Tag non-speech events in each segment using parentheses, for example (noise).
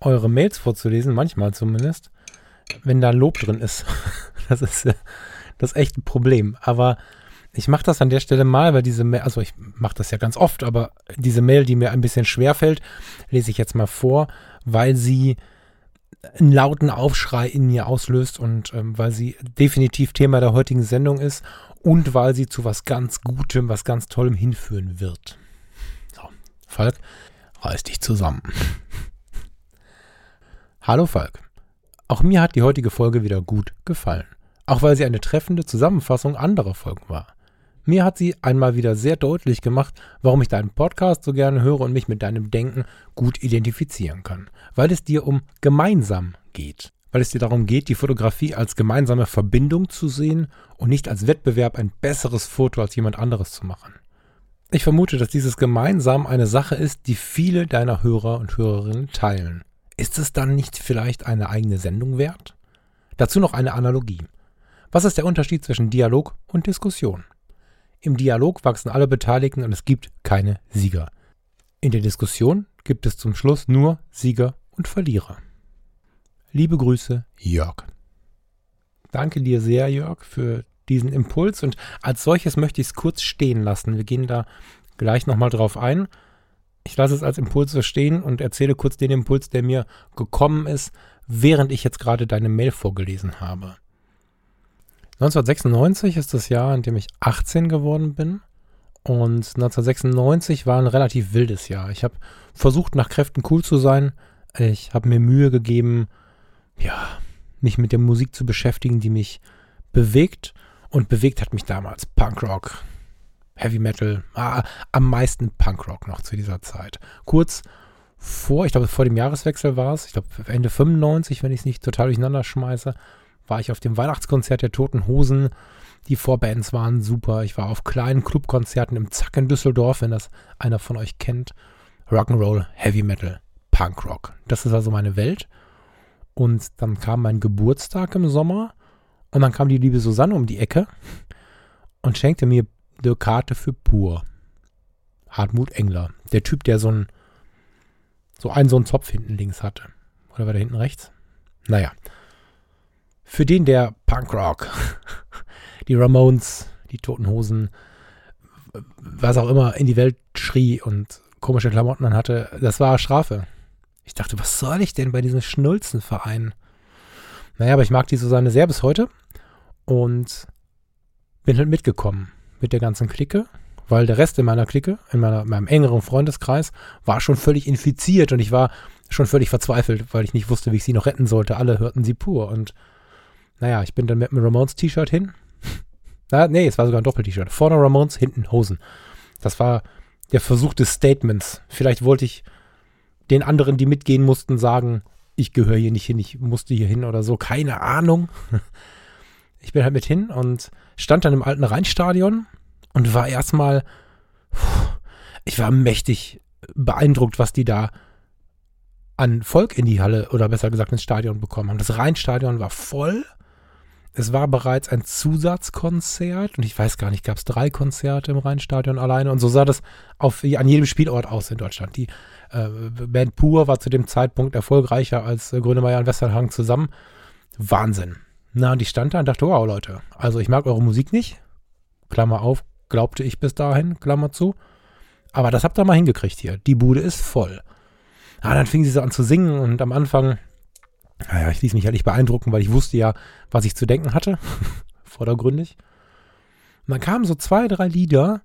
eure Mails vorzulesen, manchmal zumindest, wenn da Lob drin ist. (laughs) Das ist das ist echt ein Problem. Aber ich mache das an der Stelle mal, weil diese Mail, also ich mache das ja ganz oft, aber diese Mail, die mir ein bisschen schwer fällt, lese ich jetzt mal vor, weil sie einen lauten Aufschrei in mir auslöst und ähm, weil sie definitiv Thema der heutigen Sendung ist und weil sie zu was ganz Gutem, was ganz Tollem hinführen wird. So, Falk, reiß dich zusammen. (laughs) Hallo Falk. Auch mir hat die heutige Folge wieder gut gefallen. Auch weil sie eine treffende Zusammenfassung anderer Folgen war. Mir hat sie einmal wieder sehr deutlich gemacht, warum ich deinen Podcast so gerne höre und mich mit deinem Denken gut identifizieren kann. Weil es dir um gemeinsam geht. Weil es dir darum geht, die Fotografie als gemeinsame Verbindung zu sehen und nicht als Wettbewerb ein besseres Foto als jemand anderes zu machen. Ich vermute, dass dieses gemeinsam eine Sache ist, die viele deiner Hörer und Hörerinnen teilen. Ist es dann nicht vielleicht eine eigene Sendung wert? Dazu noch eine Analogie. Was ist der Unterschied zwischen Dialog und Diskussion? Im Dialog wachsen alle Beteiligten und es gibt keine Sieger. In der Diskussion gibt es zum Schluss nur Sieger und Verlierer. Liebe Grüße, Jörg. Danke dir sehr, Jörg, für diesen Impuls und als solches möchte ich es kurz stehen lassen. Wir gehen da gleich nochmal drauf ein. Ich lasse es als Impuls so stehen und erzähle kurz den Impuls, der mir gekommen ist, während ich jetzt gerade deine Mail vorgelesen habe. 1996 ist das Jahr, in dem ich 18 geworden bin. Und 1996 war ein relativ wildes Jahr. Ich habe versucht, nach Kräften cool zu sein. Ich habe mir Mühe gegeben, ja, mich mit der Musik zu beschäftigen, die mich bewegt. Und bewegt hat mich damals Punkrock, Heavy Metal, ah, am meisten Punkrock noch zu dieser Zeit. Kurz vor, ich glaube vor dem Jahreswechsel war es, ich glaube Ende 95, wenn ich es nicht total durcheinander schmeiße, war ich auf dem Weihnachtskonzert der Toten Hosen. Die Vorbands waren super. Ich war auf kleinen Clubkonzerten im Zack in Düsseldorf, wenn das einer von euch kennt. Rock'n'Roll, Heavy Metal, Punkrock. Das ist also meine Welt. Und dann kam mein Geburtstag im Sommer und dann kam die liebe Susanne um die Ecke und schenkte mir eine Karte für Pur. Hartmut Engler. Der Typ, der so ein so einen so einen Zopf hinten links hatte. Oder war der hinten rechts? Naja. Für den, der Punkrock, (laughs) die Ramones, die Toten Hosen, was auch immer in die Welt schrie und komische Klamotten dann hatte, das war Strafe. Ich dachte, was soll ich denn bei diesem Schnulzenverein? Naja, aber ich mag die Susanne sehr bis heute und bin halt mitgekommen mit der ganzen Clique, weil der Rest in meiner Clique, in, meiner, in meinem engeren Freundeskreis, war schon völlig infiziert und ich war schon völlig verzweifelt, weil ich nicht wusste, wie ich sie noch retten sollte. Alle hörten sie pur und naja, ich bin dann mit einem Ramones-T-Shirt hin. (laughs) Na, nee, es war sogar ein Doppel-T-Shirt. Vorne Ramones, hinten Hosen. Das war der Versuch des Statements. Vielleicht wollte ich den anderen, die mitgehen mussten, sagen, ich gehöre hier nicht hin, ich musste hier hin oder so. Keine Ahnung. (laughs) Ich bin halt mit hin und stand dann im alten Rheinstadion und war erstmal, ich war mächtig beeindruckt, was die da an Volk in die Halle oder besser gesagt ins Stadion bekommen haben. Das Rheinstadion war voll. Es war bereits ein Zusatzkonzert und ich weiß gar nicht, gab es drei Konzerte im Rheinstadion alleine und so sah das auf, an jedem Spielort aus in Deutschland. Die äh, Band Pur war zu dem Zeitpunkt erfolgreicher als äh, Grönemeyer und Westerhagen zusammen. Wahnsinn. Na, und ich stand da und dachte, wow, Leute, also ich mag eure Musik nicht. Klammer auf, glaubte ich bis dahin, Klammer zu. Aber das habt ihr mal hingekriegt hier. Die Bude ist voll. Ah, dann fing sie so an zu singen und am Anfang, naja, ich ließ mich ja nicht beeindrucken, weil ich wusste ja, was ich zu denken hatte. (laughs) Vordergründig. Und dann kamen so zwei, drei Lieder,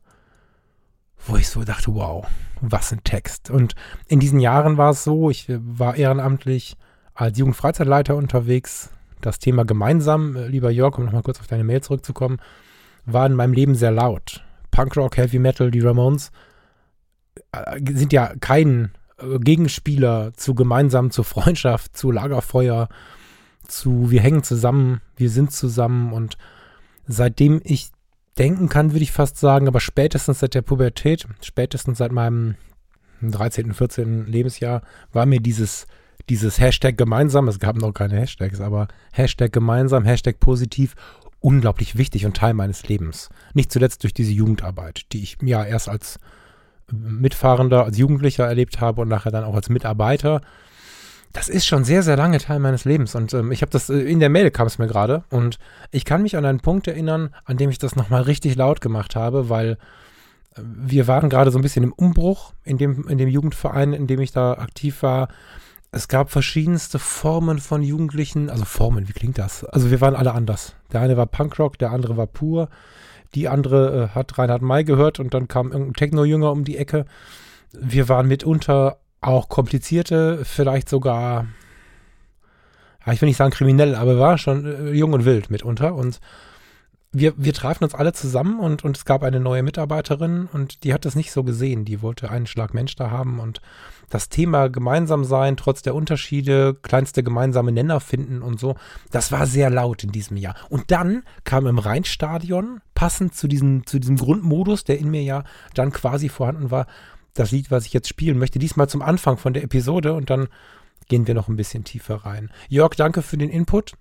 wo ich so dachte, wow, was ein Text. Und in diesen Jahren war es so, ich war ehrenamtlich als Jugendfreizeitleiter unterwegs, das Thema gemeinsam, äh, lieber Jörg, um nochmal kurz auf deine Mail zurückzukommen, war in meinem Leben sehr laut. Punkrock, Heavy Metal, die Ramones äh, sind ja kein äh, Gegenspieler zu gemeinsam, zur Freundschaft, zu Lagerfeuer, zu wir hängen zusammen, wir sind zusammen und seitdem ich denken kann, würde ich fast sagen, aber spätestens seit der Pubertät, spätestens seit meinem 13., 14. Lebensjahr, war mir dieses, dieses Hashtag gemeinsam, es gab noch keine Hashtags, aber Hashtag gemeinsam, Hashtag positiv, unglaublich wichtig und Teil meines Lebens. Nicht zuletzt durch diese Jugendarbeit, die ich ja erst als Mitfahrender, als Jugendlicher erlebt habe und nachher dann auch als Mitarbeiter das ist schon sehr, sehr lange Teil meines Lebens. Und ähm, ich habe das, äh, in der Mail kam es mir gerade. Und ich kann mich an einen Punkt erinnern, an dem ich das nochmal richtig laut gemacht habe, weil äh, wir waren gerade so ein bisschen im Umbruch in dem, in dem Jugendverein, in dem ich da aktiv war. Es gab verschiedenste Formen von Jugendlichen, also Formen, wie klingt das? Also wir waren alle anders. Der eine war Punkrock, der andere war pur. Die andere äh, hat Reinhard May gehört und dann kam irgendein Techno-Jünger um die Ecke. Wir waren mitunter auch komplizierte, vielleicht sogar, ja, ich will nicht sagen kriminell, aber war schon äh, jung und wild mitunter. Und wir, wir trafen uns alle zusammen und, und es gab eine neue Mitarbeiterin und die hat das nicht so gesehen. Die wollte einen Schlag Mensch da haben und das Thema gemeinsam sein, trotz der Unterschiede, kleinste gemeinsame Nenner finden und so, das war sehr laut in diesem Jahr. Und dann kam im Rheinstadion, passend zu diesem, zu diesem Grundmodus, der in mir ja dann quasi vorhanden war, das Lied, was ich jetzt spielen möchte, diesmal zum Anfang von der Episode und dann gehen wir noch ein bisschen tiefer rein. Jörg, danke für den Input.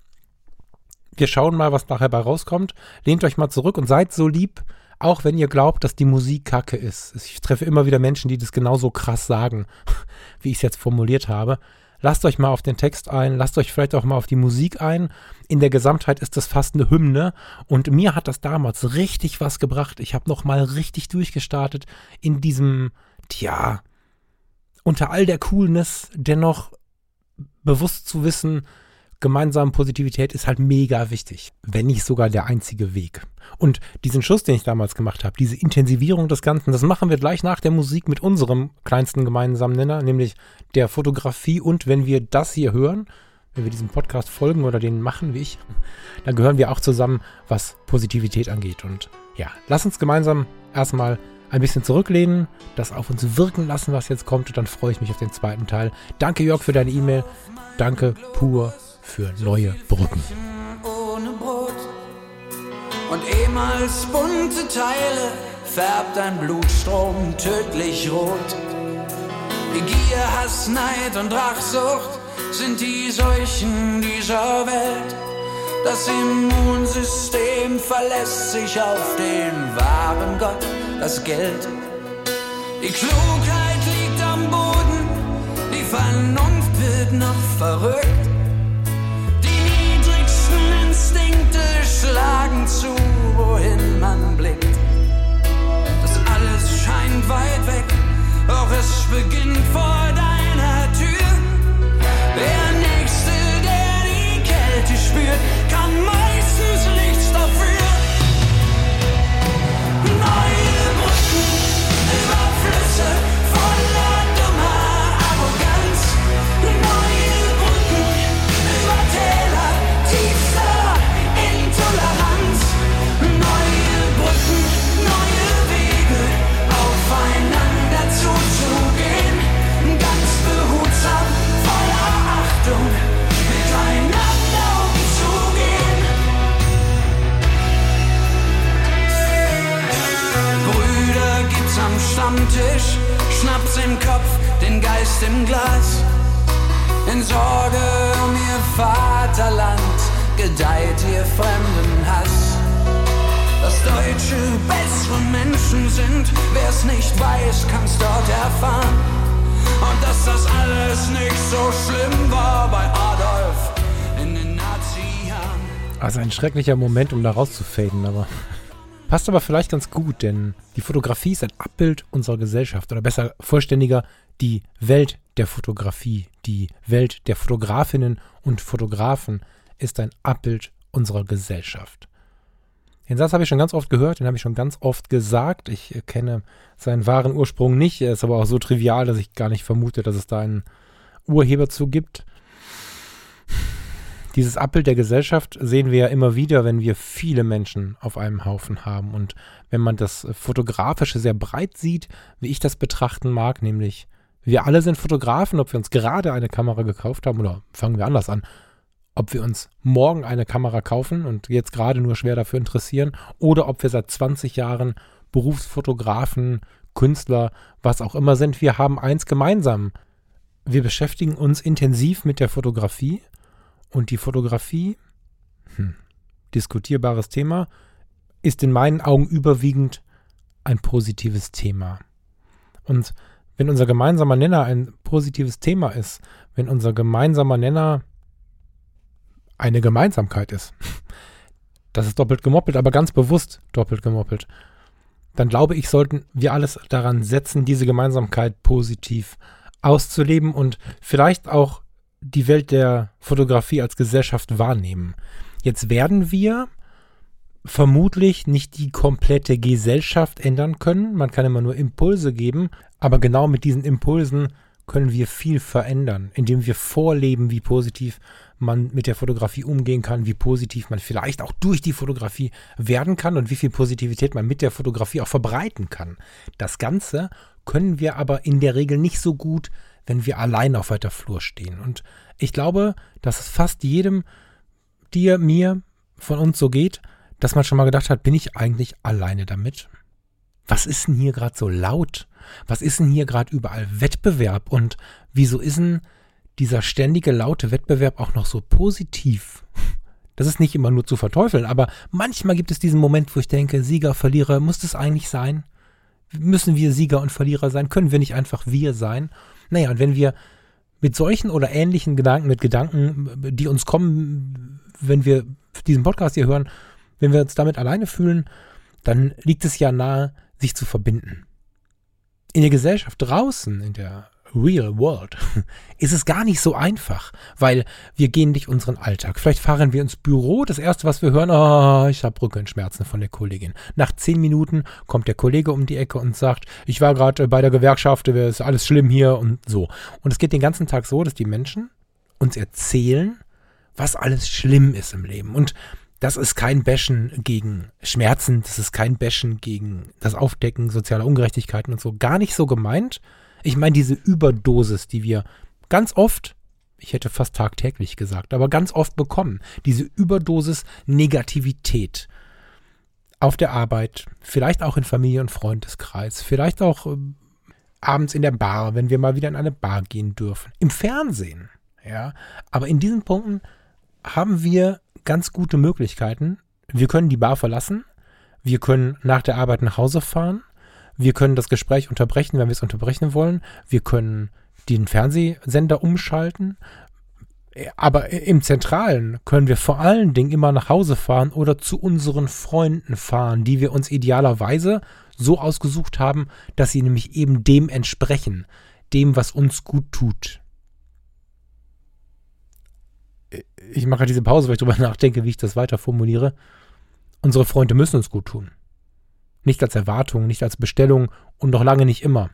Wir schauen mal, was nachher bei rauskommt. Lehnt euch mal zurück und seid so lieb, auch wenn ihr glaubt, dass die Musik kacke ist. Ich treffe immer wieder Menschen, die das genauso krass sagen, (laughs) wie ich es jetzt formuliert habe. Lasst euch mal auf den Text ein, lasst euch vielleicht auch mal auf die Musik ein. In der Gesamtheit ist das fast eine Hymne und mir hat das damals richtig was gebracht. Ich habe noch mal richtig durchgestartet in diesem tja, unter all der Coolness dennoch bewusst zu wissen, gemeinsame Positivität ist halt mega wichtig, wenn nicht sogar der einzige Weg. Und diesen Schuss, den ich damals gemacht habe, diese Intensivierung des Ganzen, das machen wir gleich nach der Musik mit unserem kleinsten gemeinsamen Nenner, nämlich der Fotografie. Und wenn wir das hier hören, wenn wir diesem Podcast folgen oder den machen wie ich, dann gehören wir auch zusammen, was Positivität angeht. Und ja, lass uns gemeinsam erstmal ein bisschen zurücklehnen, das auf uns wirken lassen, was jetzt kommt. Und dann freue ich mich auf den zweiten Teil. Danke, Jörg, für deine E-Mail. Danke, pur, für neue Brücken. Ohne Brot und ehemals bunte Teile färbt ein Blutstrom tödlich rot. Gier, Hass, Neid und Rachsucht sind die Seuchen dieser Welt. Das Immunsystem verlässt sich auf den wahren Gott das Geld. Die Klugheit liegt am Boden, die Vernunft wird noch verrückt. Schlagen zu, wohin man blickt. Das alles scheint weit weg, doch es beginnt vor deiner Tür. Der Nächste, der die Kälte spürt, kann meistens nichts dafür. Neue über Flüsse am Stammtisch, Schnaps im Kopf, den Geist im Glas. In Sorge um ihr Vaterland gedeiht ihr fremden Hass. Dass Deutsche bessere Menschen sind, wer's nicht weiß, kann's dort erfahren. Und dass das alles nicht so schlimm war bei Adolf in den Nazi-Jahren. Also ein schrecklicher Moment, um da rauszufaden, aber passt aber vielleicht ganz gut, denn die Fotografie ist ein Abbild unserer Gesellschaft oder besser vollständiger die Welt der Fotografie, die Welt der Fotografinnen und Fotografen ist ein Abbild unserer Gesellschaft. Den Satz habe ich schon ganz oft gehört, den habe ich schon ganz oft gesagt. Ich kenne seinen wahren Ursprung nicht. Er ist aber auch so trivial, dass ich gar nicht vermute, dass es da einen Urheber zu gibt. Dieses Abbild der Gesellschaft sehen wir ja immer wieder, wenn wir viele Menschen auf einem Haufen haben. Und wenn man das Fotografische sehr breit sieht, wie ich das betrachten mag, nämlich Wir alle sind Fotografen, ob wir uns gerade eine Kamera gekauft haben oder fangen wir anders an, ob wir uns morgen eine Kamera kaufen und jetzt gerade nur schwer dafür interessieren oder ob wir seit 20 Jahren Berufsfotografen, Künstler, was auch immer sind. Wir haben eins gemeinsam. Wir beschäftigen uns intensiv mit der Fotografie und die Fotografie, hm, diskutierbares Thema, ist in meinen Augen überwiegend ein positives Thema. Und wenn unser gemeinsamer Nenner ein positives Thema ist, wenn unser gemeinsamer Nenner eine Gemeinsamkeit ist, das ist doppelt gemoppelt, aber ganz bewusst doppelt gemoppelt, dann glaube ich, sollten wir alles daran setzen, diese Gemeinsamkeit positiv auszuleben und vielleicht auch die Welt der Fotografie als Gesellschaft wahrnehmen. Jetzt werden wir vermutlich nicht die komplette Gesellschaft ändern können. Man kann immer nur Impulse geben, aber genau mit diesen Impulsen können wir viel verändern, indem wir vorleben, wie positiv man mit der Fotografie umgehen kann, wie positiv man vielleicht auch durch die Fotografie werden kann und wie viel Positivität man mit der Fotografie auch verbreiten kann. Das Ganze können wir aber in der Regel nicht so gut, wenn wir allein auf weiter Flur stehen. Und ich glaube, dass es fast jedem, dir, mir, von uns so geht, dass man schon mal gedacht hat, bin ich eigentlich alleine damit? Was ist denn hier gerade so laut? Was ist denn hier gerade überall Wettbewerb? Und wieso ist denn dieser ständige laute Wettbewerb auch noch so positiv? Das ist nicht immer nur zu verteufeln, aber manchmal gibt es diesen Moment, wo ich denke, Sieger, Verlierer, muss das eigentlich sein? Müssen wir Sieger und Verlierer sein? Können wir nicht einfach wir sein? Naja, und wenn wir mit solchen oder ähnlichen Gedanken, mit Gedanken, die uns kommen, wenn wir diesen Podcast hier hören, wenn wir uns damit alleine fühlen, dann liegt es ja nahe, sich zu verbinden. In der Gesellschaft draußen, in der Real World, (laughs) ist es gar nicht so einfach, weil wir gehen nicht unseren Alltag. Vielleicht fahren wir ins Büro, das erste, was wir hören, oh, ich habe Rückenschmerzen von der Kollegin. Nach zehn Minuten kommt der Kollege um die Ecke und sagt, ich war gerade bei der Gewerkschaft, es ist alles schlimm hier und so. Und es geht den ganzen Tag so, dass die Menschen uns erzählen, was alles schlimm ist im Leben. Und das ist kein Bashen gegen Schmerzen, das ist kein Bashen gegen das Aufdecken sozialer Ungerechtigkeiten und so. Gar nicht so gemeint. Ich meine, diese Überdosis, die wir ganz oft, ich hätte fast tagtäglich gesagt, aber ganz oft bekommen, diese Überdosis Negativität auf der Arbeit, vielleicht auch in Familie und Freundeskreis, vielleicht auch äh, abends in der Bar, wenn wir mal wieder in eine Bar gehen dürfen, im Fernsehen, ja. Aber in diesen Punkten haben wir ganz gute Möglichkeiten. Wir können die Bar verlassen. Wir können nach der Arbeit nach Hause fahren. Wir können das Gespräch unterbrechen, wenn wir es unterbrechen wollen. Wir können den Fernsehsender umschalten. Aber im Zentralen können wir vor allen Dingen immer nach Hause fahren oder zu unseren Freunden fahren, die wir uns idealerweise so ausgesucht haben, dass sie nämlich eben dem entsprechen, dem, was uns gut tut ich mache diese Pause, weil ich darüber (laughs) nachdenke, wie ich das weiter formuliere. Unsere Freunde müssen uns gut tun. Nicht als Erwartung, nicht als Bestellung und noch lange nicht immer.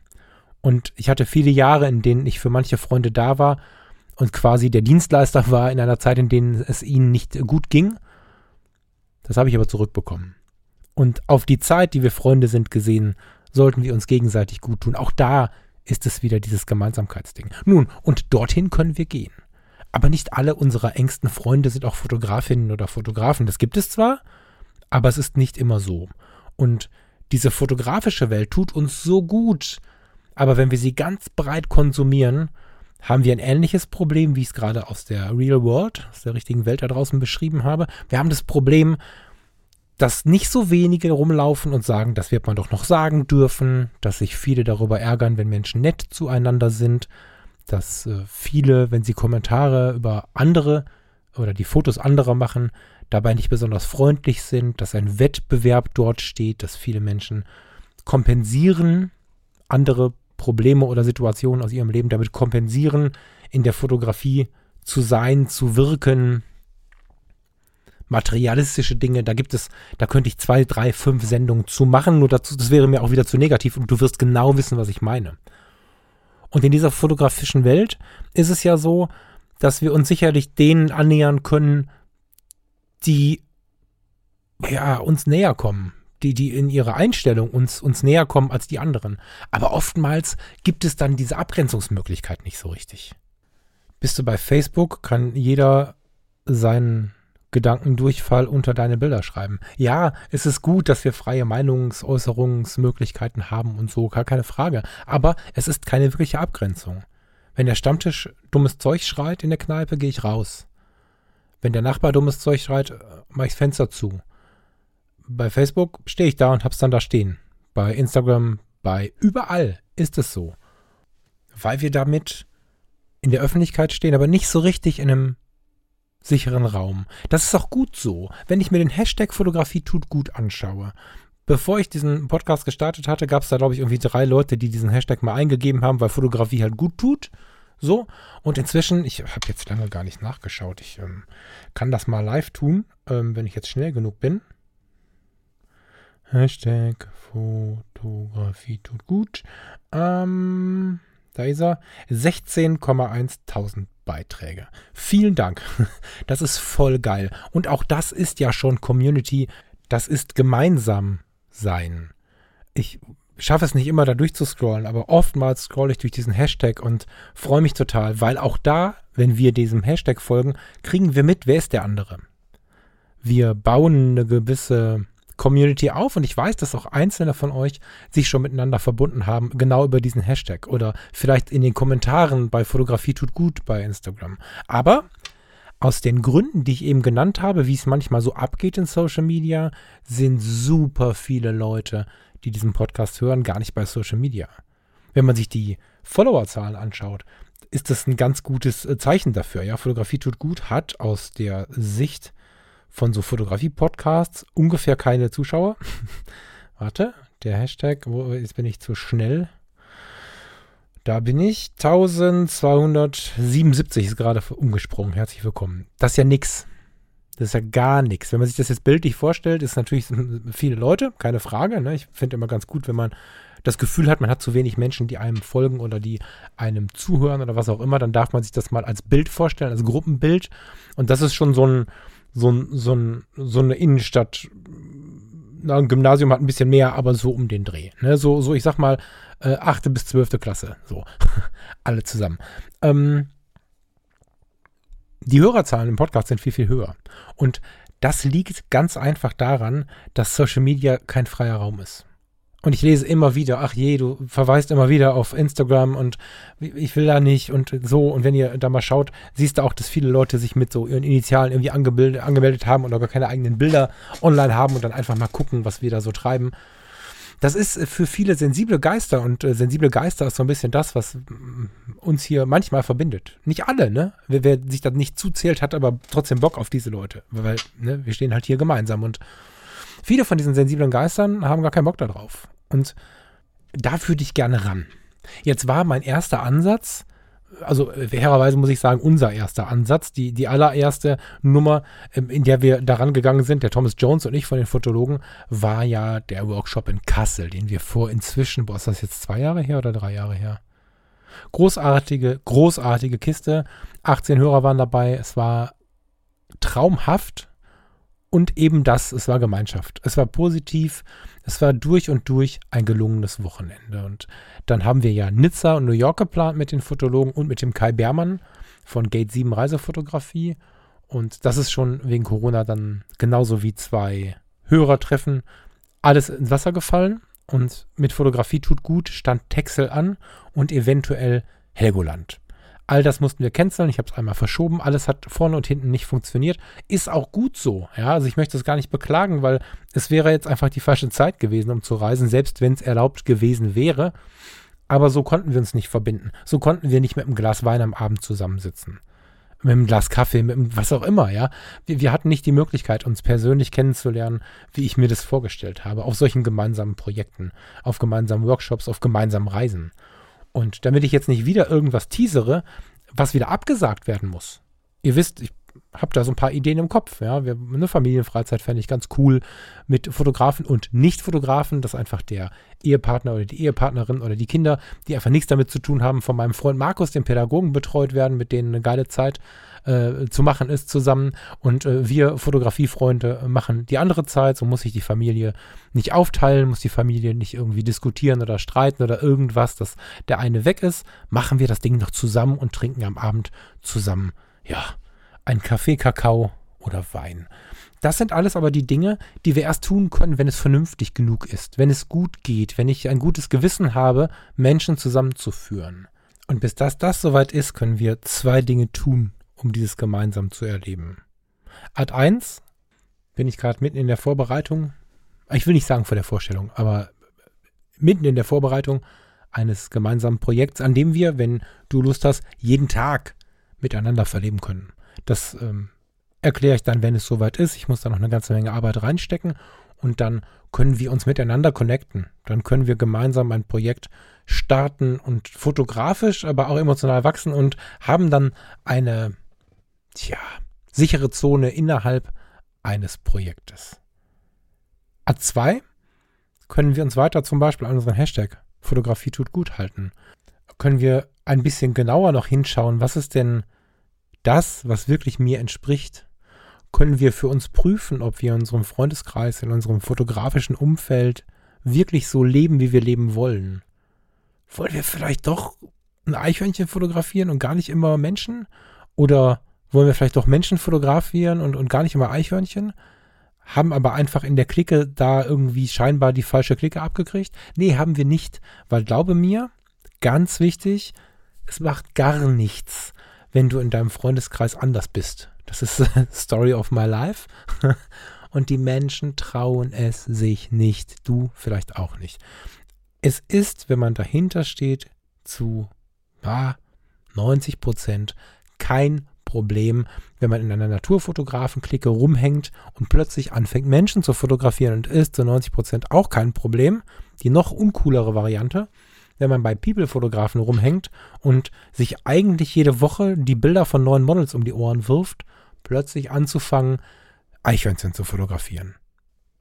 Und ich hatte viele Jahre, in denen ich für manche Freunde da war und quasi der Dienstleister war in einer Zeit, in denen es ihnen nicht gut ging. Das habe ich aber zurückbekommen. Und auf die Zeit, die wir Freunde sind, gesehen, sollten wir uns gegenseitig gut tun. Auch da ist es wieder dieses Gemeinsamkeitsding. Nun, und dorthin können wir gehen. Aber nicht alle unserer engsten Freunde sind auch Fotografinnen oder Fotografen. Das gibt es zwar, aber es ist nicht immer so. Und diese fotografische Welt tut uns so gut. Aber wenn wir sie ganz breit konsumieren, haben wir ein ähnliches Problem, wie ich es gerade aus der Real World, aus der richtigen Welt da draußen beschrieben habe. Wir haben das Problem, dass nicht so wenige rumlaufen und sagen, das wird man doch noch sagen dürfen, dass sich viele darüber ärgern, wenn Menschen nett zueinander sind, dass äh, viele, wenn sie Kommentare über andere oder die Fotos anderer machen, dabei nicht besonders freundlich sind, dass ein Wettbewerb dort steht, dass viele Menschen kompensieren, andere Probleme oder Situationen aus ihrem Leben damit kompensieren, in der Fotografie zu sein, zu wirken, materialistische Dinge, da gibt es, da könnte ich zwei, drei, fünf Sendungen zu machen, nur dazu, das wäre mir auch wieder zu negativ und du wirst genau wissen, was ich meine. Und in dieser fotografischen Welt ist es ja so, dass wir uns sicherlich denen annähern können, die ja uns näher kommen, die, die in ihrer Einstellung uns, uns näher kommen als die anderen. Aber oftmals gibt es dann diese Abgrenzungsmöglichkeit nicht so richtig. Bist du bei Facebook, kann jeder seinen Gedankendurchfall unter deine Bilder schreiben. Ja, es ist gut, dass wir freie Meinungsäußerungsmöglichkeiten haben und so, gar keine Frage. Aber es ist keine wirkliche Abgrenzung. Wenn der Stammtisch dummes Zeug schreit in der Kneipe, gehe ich raus. Wenn der Nachbar dummes Zeug schreit, mache ich das Fenster zu. Bei Facebook stehe ich da und hab's dann da stehen. Bei Instagram, bei überall ist es so. Weil wir damit in der Öffentlichkeit stehen, aber nicht so richtig in einem sicheren Raum. Das ist auch gut so. Wenn ich mir den Hashtag Fotografie tut gut anschaue. Bevor ich diesen Podcast gestartet hatte, gab es da, glaube ich, irgendwie drei Leute, die diesen Hashtag mal eingegeben haben, weil Fotografie halt gut tut. So. Und inzwischen, ich habe jetzt lange gar nicht nachgeschaut. Ich ähm, kann das mal live tun, ähm, wenn ich jetzt schnell genug bin. Hashtag Fotografie tut gut. Ähm, da ist er. 16,1 Beiträge. Vielen Dank. (laughs) Das ist voll geil. Und auch das ist ja schon Community. Das ist gemeinsam sein. Ich schaffe es nicht immer da durchzuscrollen, aber oftmals scrolle ich durch diesen Hashtag und freue mich total, weil auch da, wenn wir diesem Hashtag folgen, kriegen wir mit, wer ist der andere. Wir bauen eine gewisse Community auf und ich weiß, dass auch einzelne von euch sich schon miteinander verbunden haben, genau über diesen Hashtag oder vielleicht in den Kommentaren bei Fotografie tut gut bei Instagram. Aber aus den Gründen, die ich eben genannt habe, wie es manchmal so abgeht in Social Media, sind super viele Leute, die diesen Podcast hören, gar nicht bei Social Media. Wenn man sich die Followerzahlen anschaut, ist das ein ganz gutes äh, Zeichen dafür. Ja, Fotografie tut gut hat aus der Sicht von so Fotografie-Podcasts ungefähr keine Zuschauer. (laughs) Warte, der Hashtag, wo, jetzt bin ich zu schnell. Da bin ich. 1277 ist gerade umgesprungen. Herzlich willkommen. Das ist ja nix. Das ist ja gar nichts. Wenn man sich das jetzt bildlich vorstellt, ist natürlich (laughs) viele Leute, keine Frage. Ne? Ich finde immer ganz gut, wenn man das Gefühl hat, man hat zu wenig Menschen, die einem folgen oder die einem zuhören oder was auch immer, dann darf man sich das mal als Bild vorstellen, als Gruppenbild. Und das ist schon so ein, so, ein, so, ein, so eine Innenstadt. Na, ein Gymnasium hat ein bisschen mehr, aber so um den Dreh. Ne? So, so, ich sag mal, äh, 8. bis 12. Klasse. So. (laughs) Alle zusammen. Ähm, die Hörerzahlen im Podcast sind viel, viel höher. Und das liegt ganz einfach daran, dass Social Media kein freier Raum ist. Und ich lese immer wieder, ach je, du verweist immer wieder auf Instagram und ich will da nicht und so. Und wenn ihr da mal schaut, siehst du auch, dass viele Leute sich mit so ihren Initialen irgendwie angemeldet haben und gar keine eigenen Bilder online haben und dann einfach mal gucken, was wir da so treiben. Das ist für viele sensible Geister und äh, sensible Geister ist so ein bisschen das, was uns hier manchmal verbindet. Nicht alle, ne? Wer, wer sich da nicht zuzählt, hat aber trotzdem Bock auf diese Leute, weil ne, wir stehen halt hier gemeinsam und Viele von diesen sensiblen Geistern haben gar keinen Bock darauf. Und da würde ich gerne ran. Jetzt war mein erster Ansatz, also fairerweise muss ich sagen, unser erster Ansatz, die, die allererste Nummer, ähm, in der wir daran gegangen sind, der Thomas Jones und ich von den Fotologen, war ja der Workshop in Kassel, den wir vor inzwischen, boah, ist das jetzt zwei Jahre her oder drei Jahre her? Großartige, großartige Kiste. 18 Hörer waren dabei. Es war traumhaft. Und eben das, es war Gemeinschaft. Es war positiv, es war durch und durch ein gelungenes Wochenende. Und dann haben wir ja Nizza und New York geplant mit den Fotologen und mit dem Kai Bermann von Gate 7 Reisefotografie. Und das ist schon wegen Corona dann genauso wie zwei Hörertreffen alles ins Wasser gefallen. Und mit Fotografie tut gut stand Texel an und eventuell Helgoland. All das mussten wir canceln. Ich habe es einmal verschoben. Alles hat vorne und hinten nicht funktioniert. Ist auch gut so. Ja, also ich möchte es gar nicht beklagen, weil es wäre jetzt einfach die falsche Zeit gewesen, um zu reisen, selbst wenn es erlaubt gewesen wäre. Aber so konnten wir uns nicht verbinden. So konnten wir nicht mit einem Glas Wein am Abend zusammensitzen. Mit einem Glas Kaffee, mit einem, was auch immer, ja. Wir, wir hatten nicht die Möglichkeit, uns persönlich kennenzulernen, wie ich mir das vorgestellt habe, auf solchen gemeinsamen Projekten, auf gemeinsamen Workshops, auf gemeinsamen Reisen. Und damit ich jetzt nicht wieder irgendwas teasere, was wieder abgesagt werden muss. Ihr wisst, ich habe da so ein paar Ideen im Kopf. Ja, wir, eine Familienfreizeit fände ich ganz cool mit Fotografen und Nicht-Fotografen, dass einfach der Ehepartner oder die Ehepartnerin oder die Kinder, die einfach nichts damit zu tun haben, von meinem Freund Markus, dem Pädagogen, betreut werden, mit denen eine geile Zeit äh, zu machen ist zusammen. Und äh, wir Fotografiefreunde machen die andere Zeit. So muss sich die Familie nicht aufteilen, muss die Familie nicht irgendwie diskutieren oder streiten oder irgendwas, dass der eine weg ist. Machen wir das Ding noch zusammen und trinken am Abend zusammen, ja, ein Kaffee, Kakao oder Wein. Das sind alles aber die Dinge, die wir erst tun können, wenn es vernünftig genug ist, wenn es gut geht, wenn ich ein gutes Gewissen habe, Menschen zusammenzuführen. Und bis das das soweit ist, können wir zwei Dinge tun, um dieses gemeinsam zu erleben. Art 1 bin ich gerade mitten in der Vorbereitung, ich will nicht sagen vor der Vorstellung, aber mitten in der Vorbereitung eines gemeinsamen Projekts, an dem wir, wenn du Lust hast, jeden Tag miteinander verleben können. Das ähm, erkläre ich dann, wenn es soweit ist. Ich muss da noch eine ganze Menge Arbeit reinstecken und dann können wir uns miteinander connecten. Dann können wir gemeinsam ein Projekt starten und fotografisch, aber auch emotional wachsen und haben dann eine, tja, sichere Zone innerhalb eines Projektes. A2 können wir uns weiter zum Beispiel an unseren Hashtag Fotografie tut gut halten. Können wir ein bisschen genauer noch hinschauen, was ist denn das, was wirklich mir entspricht? Können wir für uns prüfen, ob wir in unserem Freundeskreis, in unserem fotografischen Umfeld wirklich so leben, wie wir leben wollen? Wollen wir vielleicht doch ein Eichhörnchen fotografieren und gar nicht immer Menschen? Oder wollen wir vielleicht doch Menschen fotografieren und, und gar nicht immer Eichhörnchen? Haben aber einfach in der Clique da irgendwie scheinbar die falsche Clique abgekriegt? Nee, haben wir nicht. Weil glaube mir, ganz wichtig, es macht gar nichts, wenn du in deinem Freundeskreis anders bist. Das ist (laughs) Story of my life. (laughs) Und die Menschen trauen es sich nicht. Du vielleicht auch nicht. Es ist, wenn man dahinter steht, zu ah, 90 Prozent kein Problem, wenn man in einer Naturfotografen-Clique rumhängt und plötzlich anfängt, Menschen zu fotografieren und ist zu 90 Prozent auch kein Problem. Die noch uncoolere Variante wenn man bei People-Fotografen rumhängt und sich eigentlich jede Woche die Bilder von neuen Models um die Ohren wirft, plötzlich anzufangen, Eichhörnchen zu fotografieren.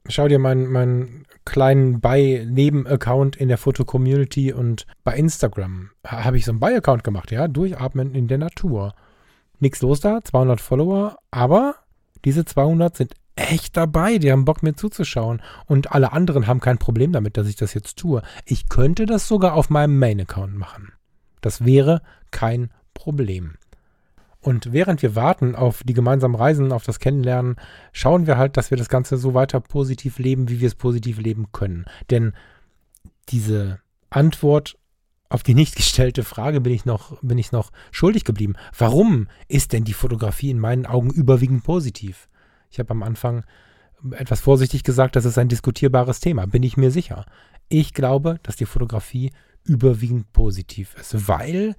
Schau dir meinen, meinen kleinen Buy-Neben-Account in der Foto-Community und bei Instagram habe ich so einen Buy-Account gemacht, ja, durchatmen in der Natur. Nichts los da, 200 Follower, aber diese 200 sind echt dabei. Die haben Bock, mir zuzuschauen. Und alle anderen haben kein Problem damit, dass ich das jetzt tue. Ich könnte das sogar auf meinem Main-Account machen. Das wäre kein Problem. Und während wir warten auf die gemeinsamen Reisen, auf das Kennenlernen, schauen wir halt, dass wir das Ganze so weiter positiv leben, wie wir es positiv leben können. Denn diese Antwort auf die nicht gestellte Frage bin ich noch, bin ich noch schuldig geblieben. Warum ist denn die Fotografie in meinen Augen überwiegend positiv? Ich habe am Anfang etwas vorsichtig gesagt, das ist ein diskutierbares Thema, bin ich mir sicher. Ich glaube, dass die Fotografie überwiegend positiv ist, weil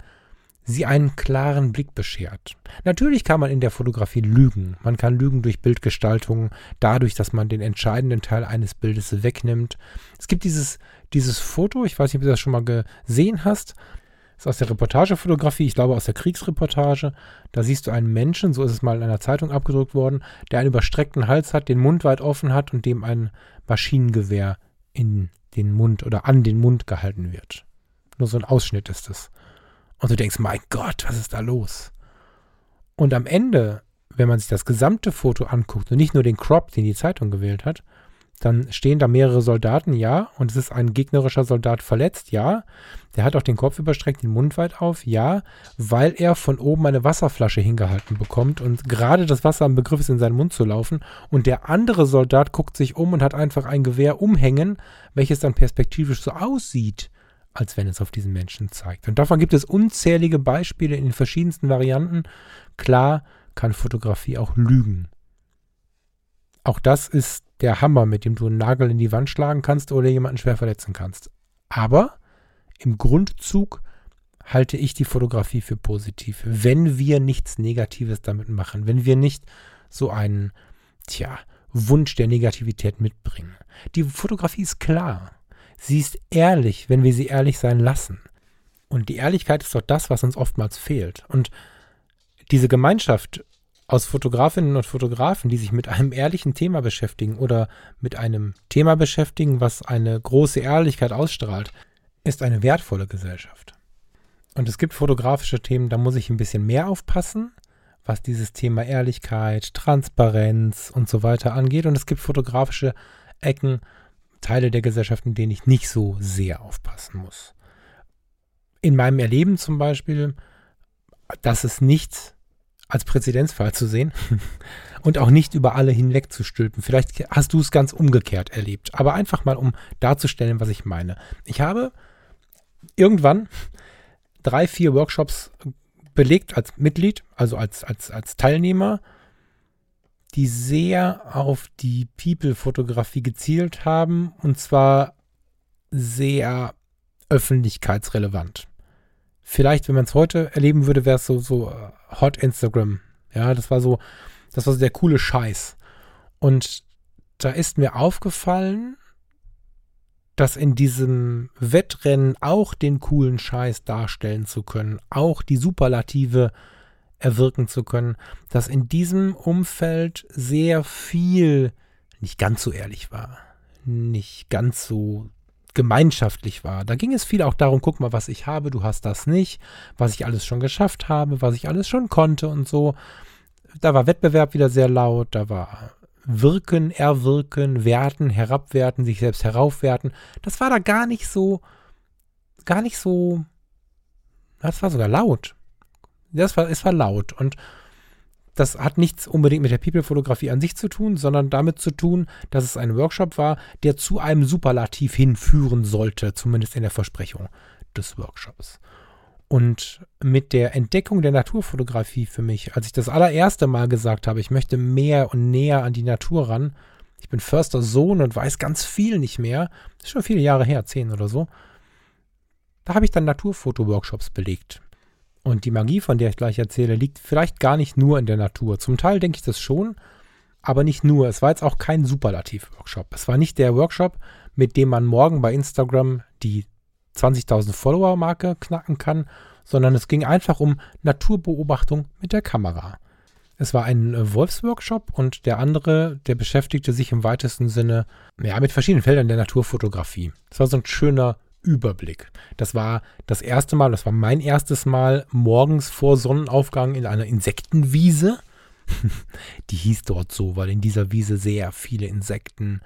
sie einen klaren Blick beschert. Natürlich kann man in der Fotografie lügen. Man kann lügen durch Bildgestaltung, dadurch, dass man den entscheidenden Teil eines Bildes wegnimmt. Es gibt dieses, dieses Foto, ich weiß nicht, ob du das schon mal gesehen hast, ist aus der Reportagefotografie, ich glaube aus der Kriegsreportage. Da siehst du einen Menschen, so ist es mal in einer Zeitung abgedruckt worden, der einen überstreckten Hals hat, den Mund weit offen hat und dem ein Maschinengewehr in den Mund oder an den Mund gehalten wird. Nur so ein Ausschnitt ist es. Und du denkst, mein Gott, was ist da los? Und am Ende, wenn man sich das gesamte Foto anguckt und nicht nur den Crop, den die Zeitung gewählt hat, dann stehen da mehrere Soldaten, ja, und es ist ein gegnerischer Soldat verletzt, ja. Der hat auch den Kopf überstreckt, den Mund weit auf, ja, weil er von oben eine Wasserflasche hingehalten bekommt und gerade das Wasser im Begriff ist, in seinen Mund zu laufen. Und der andere Soldat guckt sich um und hat einfach ein Gewehr umhängen, welches dann perspektivisch so aussieht, als wenn es auf diesen Menschen zeigt. Und davon gibt es unzählige Beispiele in den verschiedensten Varianten. Klar kann Fotografie auch lügen. Auch das ist der Hammer, mit dem du einen Nagel in die Wand schlagen kannst oder jemanden schwer verletzen kannst. Aber im Grundzug halte ich die Fotografie für positiv, wenn wir nichts Negatives damit machen, wenn wir nicht so einen, tja, Wunsch der Negativität mitbringen. Die Fotografie ist klar. Sie ist ehrlich, wenn wir sie ehrlich sein lassen. Und die Ehrlichkeit ist doch das, was uns oftmals fehlt. Und diese Gemeinschaft aus Fotografinnen und Fotografen, die sich mit einem ehrlichen Thema beschäftigen oder mit einem Thema beschäftigen, was eine große Ehrlichkeit ausstrahlt, ist eine wertvolle Gesellschaft. Und es gibt fotografische Themen, da muss ich ein bisschen mehr aufpassen, was dieses Thema Ehrlichkeit, Transparenz und so weiter angeht. Und es gibt fotografische Ecken, Teile der Gesellschaft, in denen ich nicht so sehr aufpassen muss. In meinem Erleben zum Beispiel, das ist nicht als Präzedenzfall zu sehen (laughs) und auch nicht über alle hinweg zu stülpen. Vielleicht hast du es ganz umgekehrt erlebt, aber einfach mal, um darzustellen, was ich meine. Ich habe irgendwann drei, vier Workshops belegt als Mitglied, also als, als, als Teilnehmer, die sehr auf die People-Fotografie gezielt haben und zwar sehr öffentlichkeitsrelevant. Vielleicht, wenn man es heute erleben würde, wäre es so, so äh, Hot Instagram. Ja, das war so, das war so der coole Scheiß. Und da ist mir aufgefallen, dass in diesem Wettrennen auch den coolen Scheiß darstellen zu können, auch die Superlative erwirken zu können, dass in diesem Umfeld sehr viel nicht ganz so ehrlich war, nicht ganz so gemeinschaftlich war. Da ging es viel auch darum, guck mal, was ich habe, du hast das nicht, was ich alles schon geschafft habe, was ich alles schon konnte und so. Da war Wettbewerb wieder sehr laut, da war wirken, erwirken, werten, herabwerten, sich selbst heraufwerten. Das war da gar nicht so, gar nicht so, das war sogar laut. Das war, es war laut und das hat nichts unbedingt mit der People-Fotografie an sich zu tun, sondern damit zu tun, dass es ein Workshop war, der zu einem Superlativ hinführen sollte, zumindest in der Versprechung des Workshops. Und mit der Entdeckung der Naturfotografie für mich, als ich das allererste Mal gesagt habe, ich möchte mehr und näher an die Natur ran, ich bin Förster Sohn und weiß ganz viel nicht mehr, das ist schon viele Jahre her, zehn oder so, da habe ich dann Naturfoto-Workshops belegt. Und die Magie, von der ich gleich erzähle, liegt vielleicht gar nicht nur in der Natur. Zum Teil denke ich das schon, aber nicht nur. Es war jetzt auch kein Superlativ-Workshop. Es war nicht der Workshop, mit dem man morgen bei Instagram die 20.000 Follower-Marke knacken kann, sondern es ging einfach um Naturbeobachtung mit der Kamera. Es war ein äh, Wolfsworkshop und der andere, der beschäftigte sich im weitesten Sinne ja, mit verschiedenen Feldern der Naturfotografie. Es war so ein schöner Überblick. Das war das erste Mal, das war mein erstes Mal morgens vor Sonnenaufgang in einer Insektenwiese. (laughs) Die hieß dort so, weil in dieser Wiese sehr viele Insekten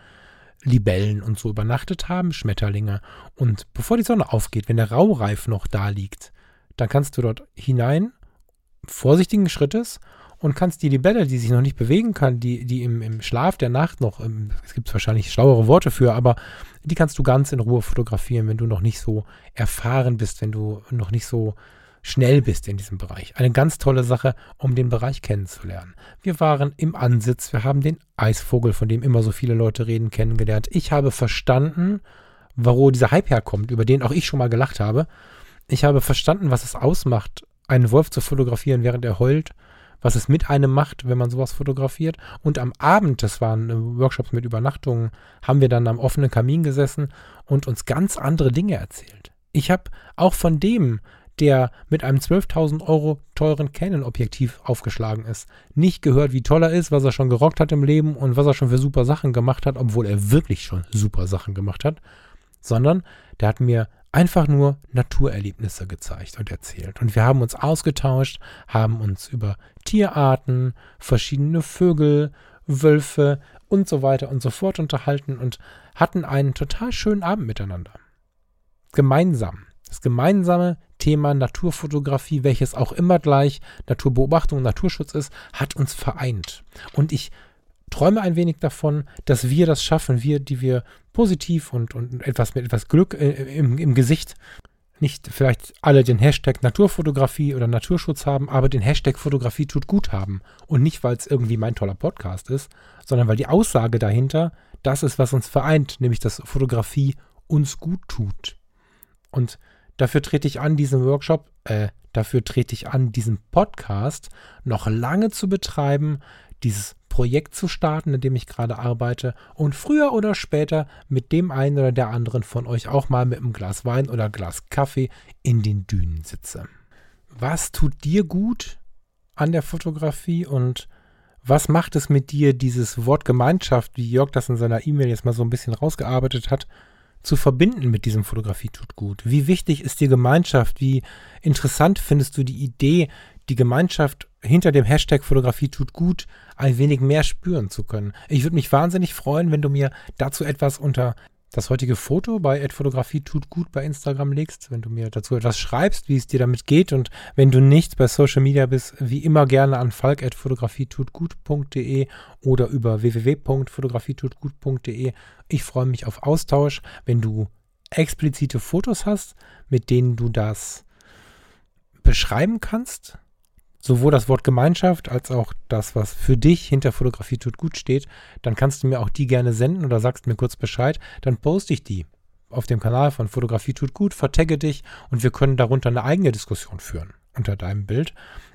Libellen und so übernachtet haben, Schmetterlinge. Und bevor die Sonne aufgeht, wenn der Raureif noch da liegt, dann kannst du dort hinein, vorsichtigen Schrittes, und kannst die Libelle, die sich noch nicht bewegen kann, die, die im, im Schlaf der Nacht noch, im, es gibt wahrscheinlich schlauere Worte für, aber die kannst du ganz in Ruhe fotografieren, wenn du noch nicht so erfahren bist, wenn du noch nicht so schnell bist in diesem Bereich. Eine ganz tolle Sache, um den Bereich kennenzulernen. Wir waren im Ansitz, wir haben den Eisvogel, von dem immer so viele Leute reden, kennengelernt. Ich habe verstanden, wo dieser Hype herkommt, über den auch ich schon mal gelacht habe. Ich habe verstanden, was es ausmacht, einen Wolf zu fotografieren, während er heult, was es mit einem macht, wenn man sowas fotografiert. Und am Abend, das waren äh, Workshops mit Übernachtungen, haben wir dann am offenen Kamin gesessen und uns ganz andere Dinge erzählt. Ich habe auch von dem, der mit einem 12.000 Euro teuren Canon-Objektiv aufgeschlagen ist. Nicht gehört, wie toll er ist, was er schon gerockt hat im Leben und was er schon für super Sachen gemacht hat, obwohl er wirklich schon super Sachen gemacht hat, sondern der hat mir einfach nur Naturerlebnisse gezeigt und erzählt. Und wir haben uns ausgetauscht, haben uns über Tierarten, verschiedene Vögel, Wölfe und so weiter und so fort unterhalten und hatten einen total schönen Abend miteinander. Gemeinsam. Das gemeinsame Thema Naturfotografie, welches auch immer gleich Naturbeobachtung, Naturschutz ist, hat uns vereint. Und ich träume ein wenig davon, dass wir das schaffen, wir, die wir positiv und, und etwas mit etwas Glück äh, im, im Gesicht nicht vielleicht alle den Hashtag Naturfotografie oder Naturschutz haben, aber den Hashtag Fotografie tut gut haben. Und nicht, weil es irgendwie mein toller Podcast ist, sondern weil die Aussage dahinter das ist, was uns vereint, nämlich dass Fotografie uns gut tut. Und dafür trete ich an, diesen Workshop, äh, dafür trete ich an, diesen Podcast noch lange zu betreiben, dieses Projekt zu starten, in dem ich gerade arbeite und früher oder später mit dem einen oder der anderen von euch auch mal mit einem Glas Wein oder Glas Kaffee in den Dünen sitze. Was tut dir gut an der Fotografie und Was macht es mit dir, dieses Wort Gemeinschaft, wie Jörg das in seiner E-Mail jetzt mal so ein bisschen rausgearbeitet hat, zu verbinden mit diesem Fotografie tut gut? Wie wichtig ist dir Gemeinschaft? Wie interessant findest du die Idee, die Gemeinschaft hinter dem Hashtag Fotografie tut gut ein wenig mehr spüren zu können? Ich würde mich wahnsinnig freuen, wenn du mir dazu etwas unter das heutige Foto bei Fotografie tut gut bei Instagram legst, wenn du mir dazu etwas schreibst, wie es dir damit geht und wenn du nicht bei Social Media bist, wie immer gerne an falk.fotografietutgut.de oder über www.fotografietutgut.de. Ich freue mich auf Austausch, wenn du explizite Fotos hast, mit denen du das beschreiben kannst, sowohl das Wort Gemeinschaft als auch das, was für dich hinter Fotografie tut gut steht, dann kannst du mir auch die gerne senden oder sagst mir kurz Bescheid, dann poste ich die auf dem Kanal von Fotografie tut gut, vertagge dich und wir können darunter eine eigene Diskussion führen unter deinem Bild.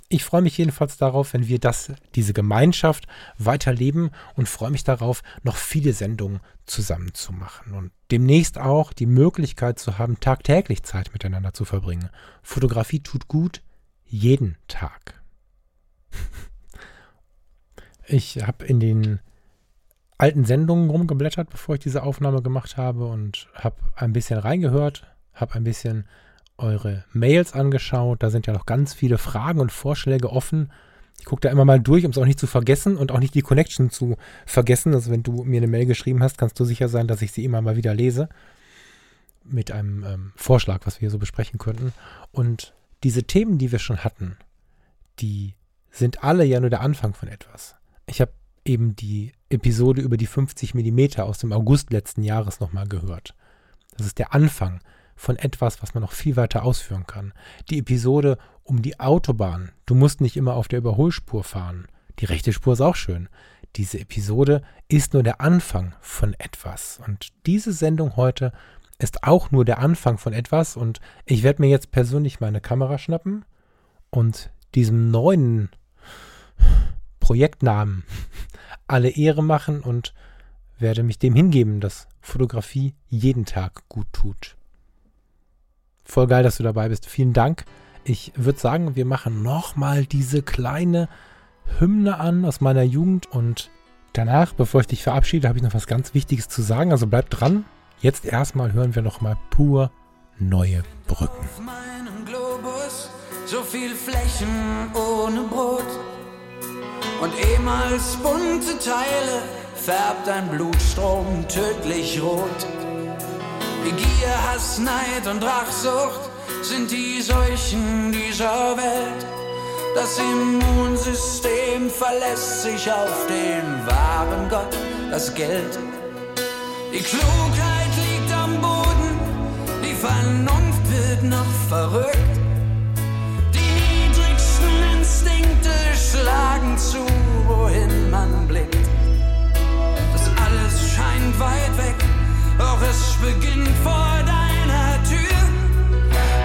Ich freue mich jedenfalls darauf, wenn wir das, diese Gemeinschaft weiterleben und freue mich darauf, noch viele Sendungen zusammen zu machen und demnächst auch die Möglichkeit zu haben, tagtäglich Zeit miteinander zu verbringen. Fotografie tut gut jeden Tag. (laughs) Ich habe in den alten Sendungen rumgeblättert, bevor ich diese Aufnahme gemacht habe und habe ein bisschen reingehört, habe ein bisschen eure Mails angeschaut. Da sind ja noch ganz viele Fragen und Vorschläge offen. Ich gucke da immer mal durch, um es auch nicht zu vergessen und auch nicht die Connection zu vergessen. Also wenn du mir eine Mail geschrieben hast, kannst du sicher sein, dass ich sie immer mal wieder lese. Mit einem ähm, Vorschlag, was wir hier so besprechen könnten. Und diese Themen, die wir schon hatten, die sind alle ja nur der Anfang von etwas. Ich habe eben die Episode über die 50 Millimeter aus dem August letzten Jahres nochmal gehört. Das ist der Anfang von etwas, was man noch viel weiter ausführen kann. Die Episode um die Autobahn. Du musst nicht immer auf der Überholspur fahren. Die rechte Spur ist auch schön. Diese Episode ist nur der Anfang von etwas. Und diese Sendung heute ist auch nur der Anfang von etwas. Und ich werde mir jetzt persönlich meine Kamera schnappen und diesem neuen Projektnamen alle Ehre machen und werde mich dem hingeben, dass Fotografie jeden Tag gut tut. Voll geil, dass du dabei bist. Vielen Dank. Ich würde sagen, wir machen nochmal diese kleine Hymne an aus meiner Jugend und danach, bevor ich dich verabschiede, habe ich noch was ganz Wichtiges zu sagen. Also bleib dran. Jetzt erstmal hören wir nochmal pur neue Brücken. Auf meinem Globus so viel Flächen ohne Brot und ehemals bunte Teile färbt ein Blutstrom tödlich rot. Gier, Hass, Neid und Rachsucht sind die Seuchen dieser Welt. Das Immunsystem verlässt sich auf den wahren Gott, das Geld. Die Klugheit liegt am Boden, die Vernunft wird noch verrückt. Schlagen zu, wohin man blickt. Das alles scheint weit weg, doch es beginnt vor deiner Tür.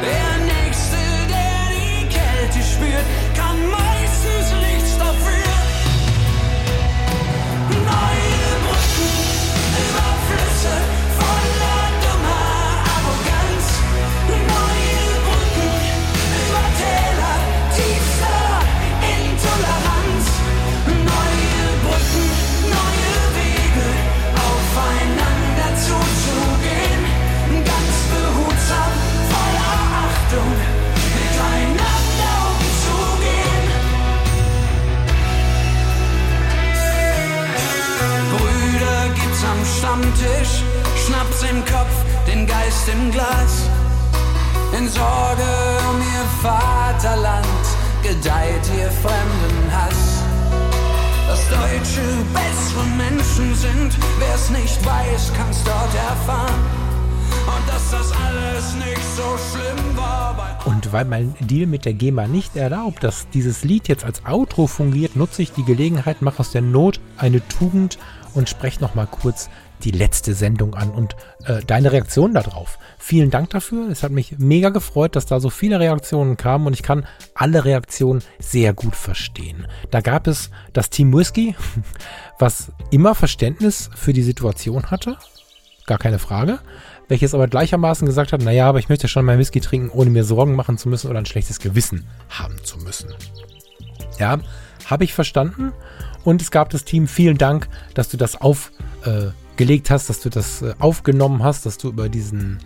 Der Nächste, der die Kälte spürt, kann meistens Stammtisch, Schnaps im Kopf, den Geist im Glas. In Sorge um ihr Vaterland gedeiht ihr fremden Hass. Dass Deutsche bessere Menschen sind, wer's nicht weiß, kann's dort erfahren. Und dass das alles nicht so schlimm war. Und weil mein Deal mit der GEMA nicht erlaubt, dass dieses Lied jetzt als Outro fungiert, nutze ich die Gelegenheit, mache aus der Not eine Tugend und spreche nochmal kurz die letzte Sendung an und äh, deine Reaktion darauf. Vielen Dank dafür. Es hat mich mega gefreut, dass da so viele Reaktionen kamen und ich kann alle Reaktionen sehr gut verstehen. Da gab es das Team Whisky, (laughs) was immer Verständnis für die Situation hatte. Gar keine Frage. Welches aber gleichermaßen gesagt hat, naja, aber ich möchte schon mein Whisky trinken, ohne mir Sorgen machen zu müssen oder ein schlechtes Gewissen haben zu müssen. Ja, habe ich verstanden. Und es gab das Team, vielen Dank, dass du das aufgelegt äh, hast, dass du das äh, aufgenommen hast, dass du über diesen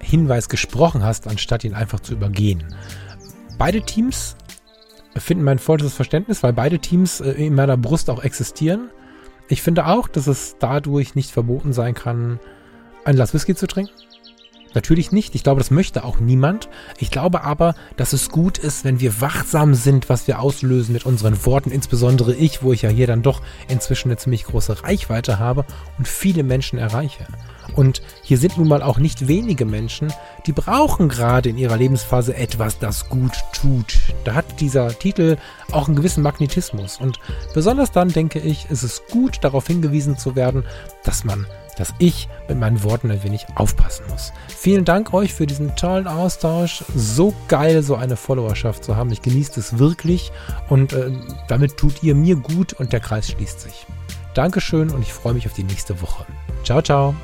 Hinweis gesprochen hast, anstatt ihn einfach zu übergehen. Beide Teams finden mein vollstes Verständnis, weil beide Teams äh, in meiner Brust auch existieren. Ich finde auch, dass es dadurch nicht verboten sein kann, ein Glas Whisky zu trinken. Natürlich nicht. Ich glaube, das möchte auch niemand. Ich glaube aber, dass es gut ist, wenn wir wachsam sind, was wir auslösen mit unseren Worten. Insbesondere ich, wo ich ja hier dann doch inzwischen eine ziemlich große Reichweite habe und viele Menschen erreiche. Und hier sind nun mal auch nicht wenige Menschen, die brauchen gerade in ihrer Lebensphase etwas, das gut tut. Da hat dieser Titel auch einen gewissen Magnetismus. Und besonders dann denke ich, ist es gut, darauf hingewiesen zu werden, dass man dass ich mit meinen Worten ein wenig aufpassen muss. Vielen Dank euch für diesen tollen Austausch. So geil, so eine Followerschaft zu haben. Ich genieße es wirklich und äh, damit tut ihr mir gut und der Kreis schließt sich. Dankeschön und ich freue mich auf die nächste Woche. Ciao, ciao.